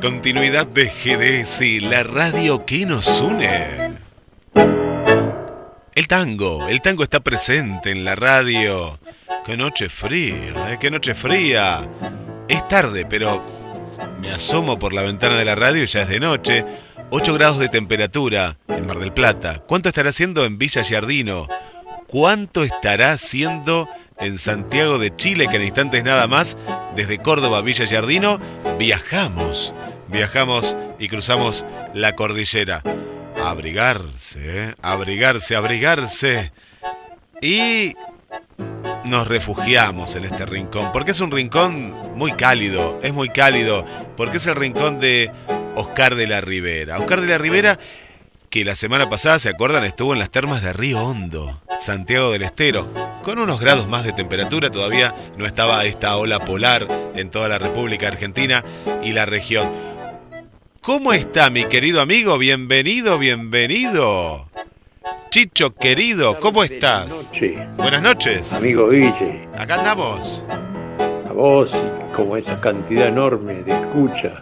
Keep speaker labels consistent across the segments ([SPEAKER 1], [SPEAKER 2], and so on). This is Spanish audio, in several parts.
[SPEAKER 1] Continuidad de GDS, la radio que nos une. El tango, el tango está presente en la radio. Qué noche fría, ¿eh? qué noche fría. Es tarde, pero me asomo por la ventana de la radio y ya es de noche. 8 grados de temperatura en Mar del Plata. ¿Cuánto estará haciendo en Villa Giardino? ¿Cuánto estará haciendo en Santiago de Chile? Que en instantes nada más, desde Córdoba a Villa Giardino, viajamos. Viajamos y cruzamos la cordillera. Abrigarse, ¿eh? abrigarse, abrigarse. Y nos refugiamos en este rincón, porque es un rincón muy cálido, es muy cálido, porque es el rincón de Oscar de la Ribera. Oscar de la Ribera, que la semana pasada, ¿se acuerdan? Estuvo en las termas de Río Hondo, Santiago del Estero, con unos grados más de temperatura, todavía no estaba esta ola polar en toda la República Argentina y la región. ¿Cómo está mi querido amigo? Bienvenido, bienvenido. Chicho, querido, ¿cómo estás? Buenas noches.
[SPEAKER 2] Amigo Guille.
[SPEAKER 1] Acá andamos.
[SPEAKER 2] A vos y como esa cantidad enorme de escucha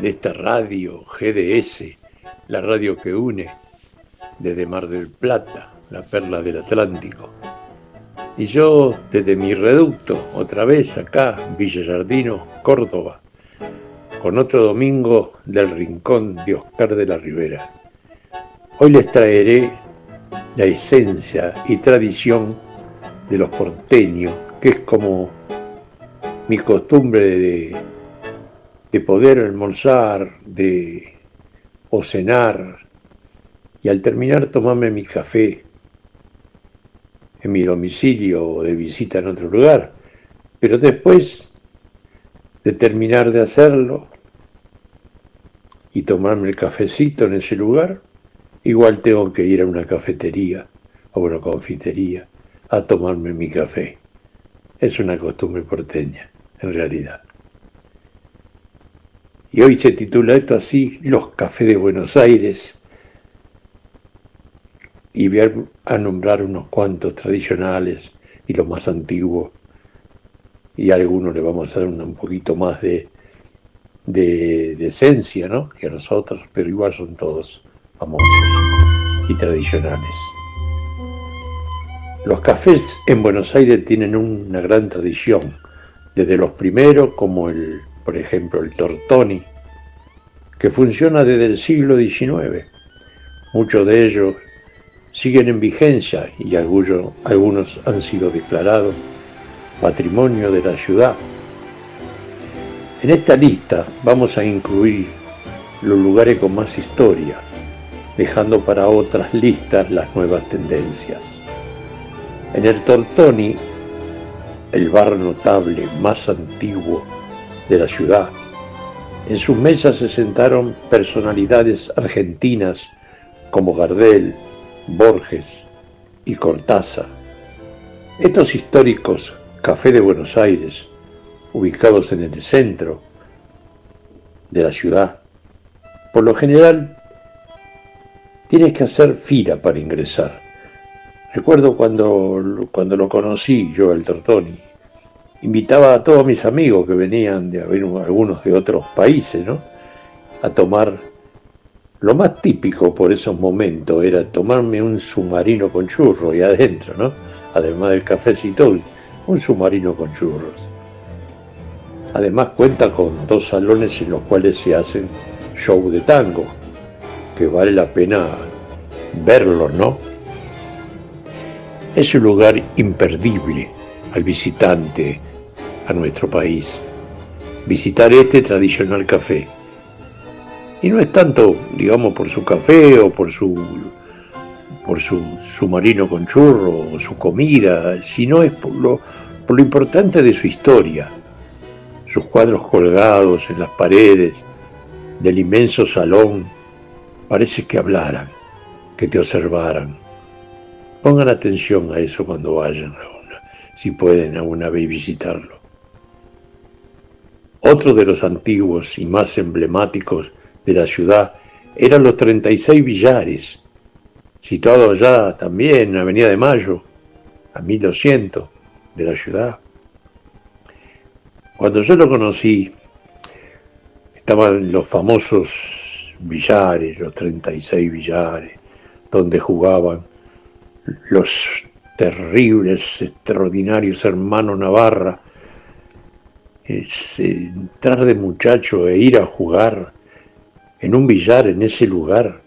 [SPEAKER 2] de esta radio GDS, la radio que une desde Mar del Plata, la perla del Atlántico. Y yo desde mi reducto, otra vez acá, Villa Jardino, Córdoba, con otro domingo del rincón de Oscar de la Ribera. Hoy les traeré la esencia y tradición de los porteños, que es como mi costumbre de, de poder almorzar, de o cenar, y al terminar tomarme mi café en mi domicilio o de visita en otro lugar, pero después de terminar de hacerlo, y tomarme el cafecito en ese lugar, igual tengo que ir a una cafetería o una confitería a tomarme mi café. Es una costumbre porteña, en realidad. Y hoy se titula esto así, Los Cafés de Buenos Aires. Y voy a nombrar unos cuantos tradicionales y los más antiguos. Y a algunos le vamos a dar un poquito más de, de, de esencia, ¿no? Que nosotros, pero igual son todos famosos y tradicionales. Los cafés en Buenos Aires tienen una gran tradición, desde los primeros como el, por ejemplo, el Tortoni, que funciona desde el siglo XIX. Muchos de ellos siguen en vigencia y algunos han sido declarados patrimonio de la ciudad en esta lista vamos a incluir los lugares con más historia, dejando para otras listas las nuevas tendencias. En el Tortoni, el bar notable más antiguo de la ciudad, en sus mesas se sentaron personalidades argentinas como Gardel, Borges y Cortázar. Estos históricos Café de Buenos Aires ubicados en el centro de la ciudad, por lo general tienes que hacer fila para ingresar. Recuerdo cuando, cuando lo conocí yo, el Tortoni, invitaba a todos mis amigos que venían de algunos de otros países, ¿no? A tomar lo más típico por esos momentos era tomarme un submarino con churros y adentro, ¿no? Además del cafecito, un submarino con churros. Además cuenta con dos salones en los cuales se hacen show de tango, que vale la pena verlo, ¿no? Es un lugar imperdible al visitante a nuestro país. Visitar este tradicional café. Y no es tanto, digamos, por su café o por su por su submarino con churro o su comida, sino es por lo, por lo importante de su historia, sus cuadros colgados en las paredes del inmenso salón Parece que hablaran, que te observaran. Pongan atención a eso cuando vayan a una, si pueden alguna vez visitarlo. Otro de los antiguos y más emblemáticos de la ciudad eran los 36 billares, situado allá también en Avenida de Mayo, a 1200 de la ciudad. Cuando yo lo conocí, estaban los famosos billares, los 36 billares, donde jugaban los terribles, extraordinarios hermanos Navarra. Es, entrar de muchacho e ir a jugar en un billar en ese lugar,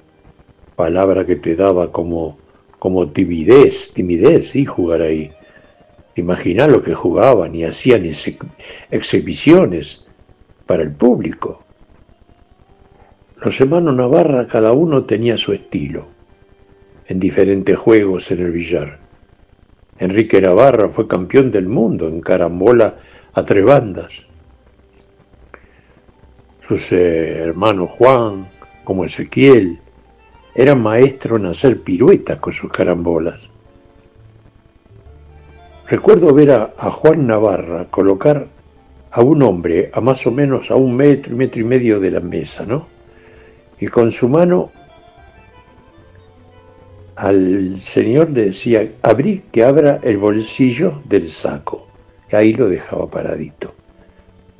[SPEAKER 2] palabra que te daba como, como timidez, timidez, y jugar ahí. Imaginar lo que jugaban y hacían exhibiciones para el público. Los hermanos Navarra cada uno tenía su estilo, en diferentes juegos en el billar. Enrique Navarra fue campeón del mundo en carambola a tres bandas. Sus eh, hermanos Juan, como Ezequiel, eran maestros en hacer piruetas con sus carambolas. Recuerdo ver a, Juan Navarra colocar a un hombre a más o menos a un metro, metro y medio de la mesa, ¿no? Y con su mano al señor decía, abrir que abra el bolsillo del saco. Y ahí lo dejaba paradito.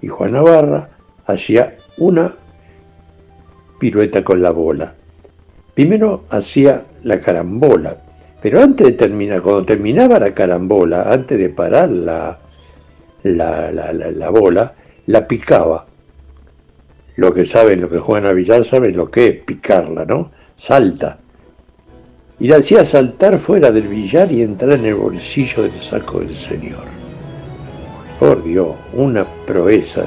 [SPEAKER 2] Y Juan Navarra hacía una pirueta con la bola. Primero hacía la carambola, pero antes de terminar, cuando terminaba la carambola, antes de parar la, la, la, bola, la picaba. Lo que saben, lo que juegan a billar, saben lo que es picarla, ¿no? Salta. Y la hacía saltar fuera del billar y entrar en el bolsillo del saco del señor. Por Dios, una proeza.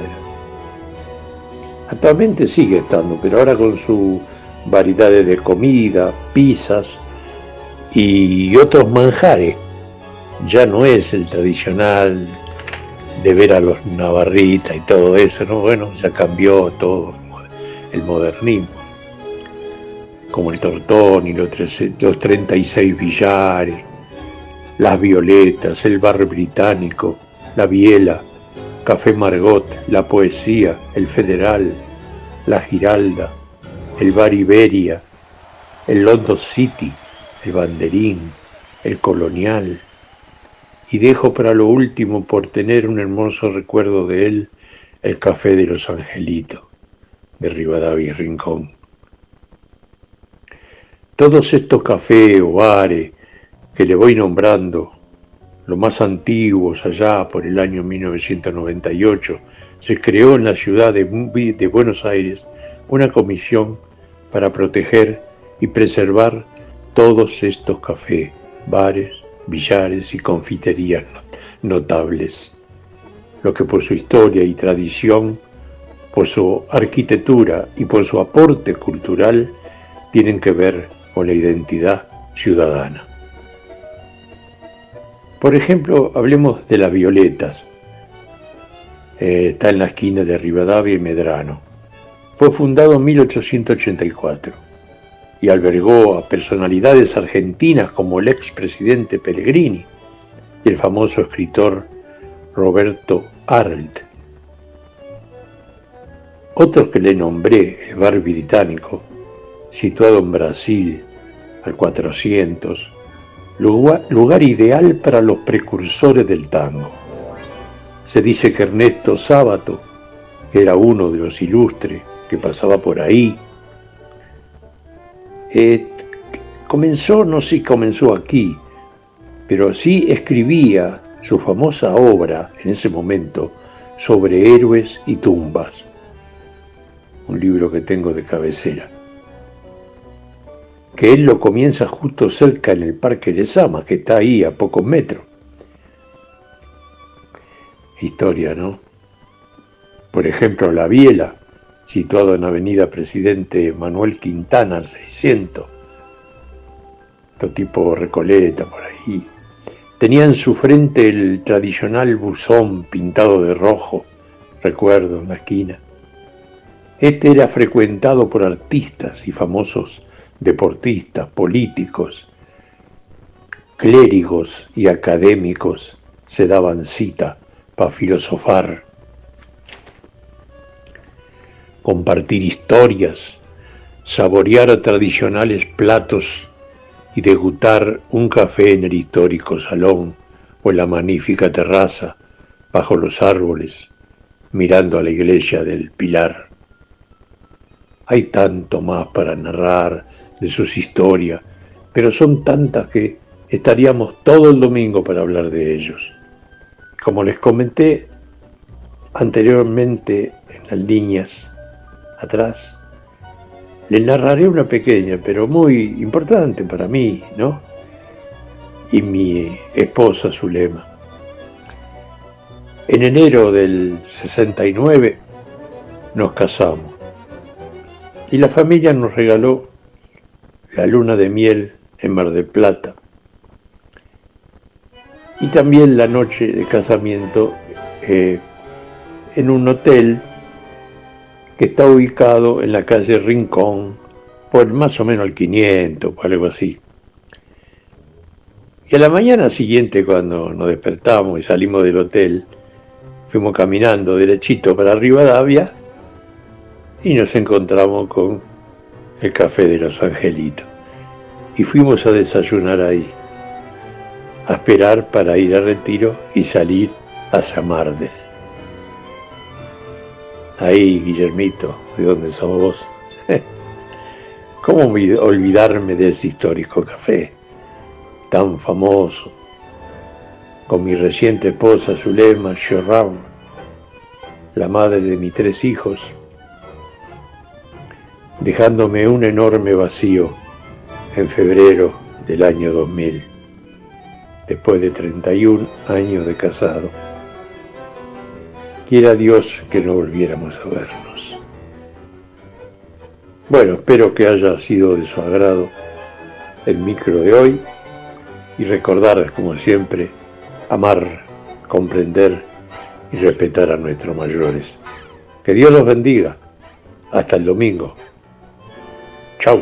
[SPEAKER 2] Actualmente sigue estando, pero ahora con su variedades de comida, pizzas, y otros manjares. Ya no es el tradicional de ver a los navarritas y todo eso, ¿no? Bueno, ya cambió todo el modernismo. Como el tortón y los, los 36 billares, las violetas, el bar británico, la biela, Café Margot, la poesía, el federal, la giralda, el bar Iberia, el London City, el banderín, el colonial, y dejo para lo último, por tener un hermoso recuerdo de él, el café de los angelitos, de Rivadavia y Rincón. Todos estos cafés o bares que le voy nombrando, los más antiguos allá por el año 1998, se creó en la ciudad de, de Buenos Aires una comisión para proteger y preservar todos estos cafés, bares, billares y confiterías notables, lo que por su historia y tradición, por su arquitectura y por su aporte cultural tienen que ver con la identidad ciudadana. Por ejemplo, hablemos de las violetas. Eh, está en la esquina de Rivadavia y Medrano. Fue fundado en 1884 y albergó a personalidades argentinas como el expresidente Pellegrini y el famoso escritor Roberto Arlt. Otro que le nombré, el bar británico, situado en Brasil, al 400, lugar, lugar ideal para los precursores del tango. Se dice que Ernesto Sábato, que era uno de los ilustres que pasaba por ahí, eh, comenzó, no sé si comenzó aquí, pero sí escribía su famosa obra en ese momento sobre héroes y tumbas, un libro que tengo de cabecera, que él lo comienza justo cerca en el Parque de Sama, que está ahí a pocos metros. Historia, ¿no? Por ejemplo, La Biela, situado en Avenida Presidente Manuel Quintana al 600, todo tipo Recoleta por ahí. Tenía en su frente el tradicional buzón pintado de rojo, recuerdo, en la esquina. Este era frecuentado por artistas y famosos deportistas, políticos, clérigos y académicos se daban cita para filosofar, compartir historias, saborear tradicionales platos y degustar un café en el histórico salón o en la magnífica terraza bajo los árboles, mirando a la iglesia del Pilar. Hay tanto más para narrar de sus historias, pero son tantas que estaríamos todo el domingo para hablar de ellos. Como les comenté anteriormente en las líneas atrás, les narraré una pequeña, pero muy importante para mí, ¿no? Y mi esposa Zulema. En enero del 69 nos casamos y la familia nos regaló la luna de miel en Mar del Plata y también la noche de casamiento eh, en un hotel está ubicado en la calle Rincón por más o menos el 500 o algo así. Y a la mañana siguiente cuando nos despertamos y salimos del hotel, fuimos caminando derechito para Rivadavia y nos encontramos con el café de los angelitos. Y fuimos a desayunar ahí, a esperar para ir a retiro y salir hacia Mardel. Ahí, Guillermito, de donde somos vos. ¿Cómo olvidarme de ese histórico café, tan famoso, con mi reciente esposa Zulema Shorram, la madre de mis tres hijos, dejándome un enorme vacío en febrero del año 2000, después de 31 años de casado. Quiera Dios que no volviéramos a vernos. Bueno, espero que haya sido de su agrado el micro de hoy y recordar, como siempre, amar, comprender y respetar a nuestros mayores. Que Dios los bendiga. Hasta el domingo. Chau.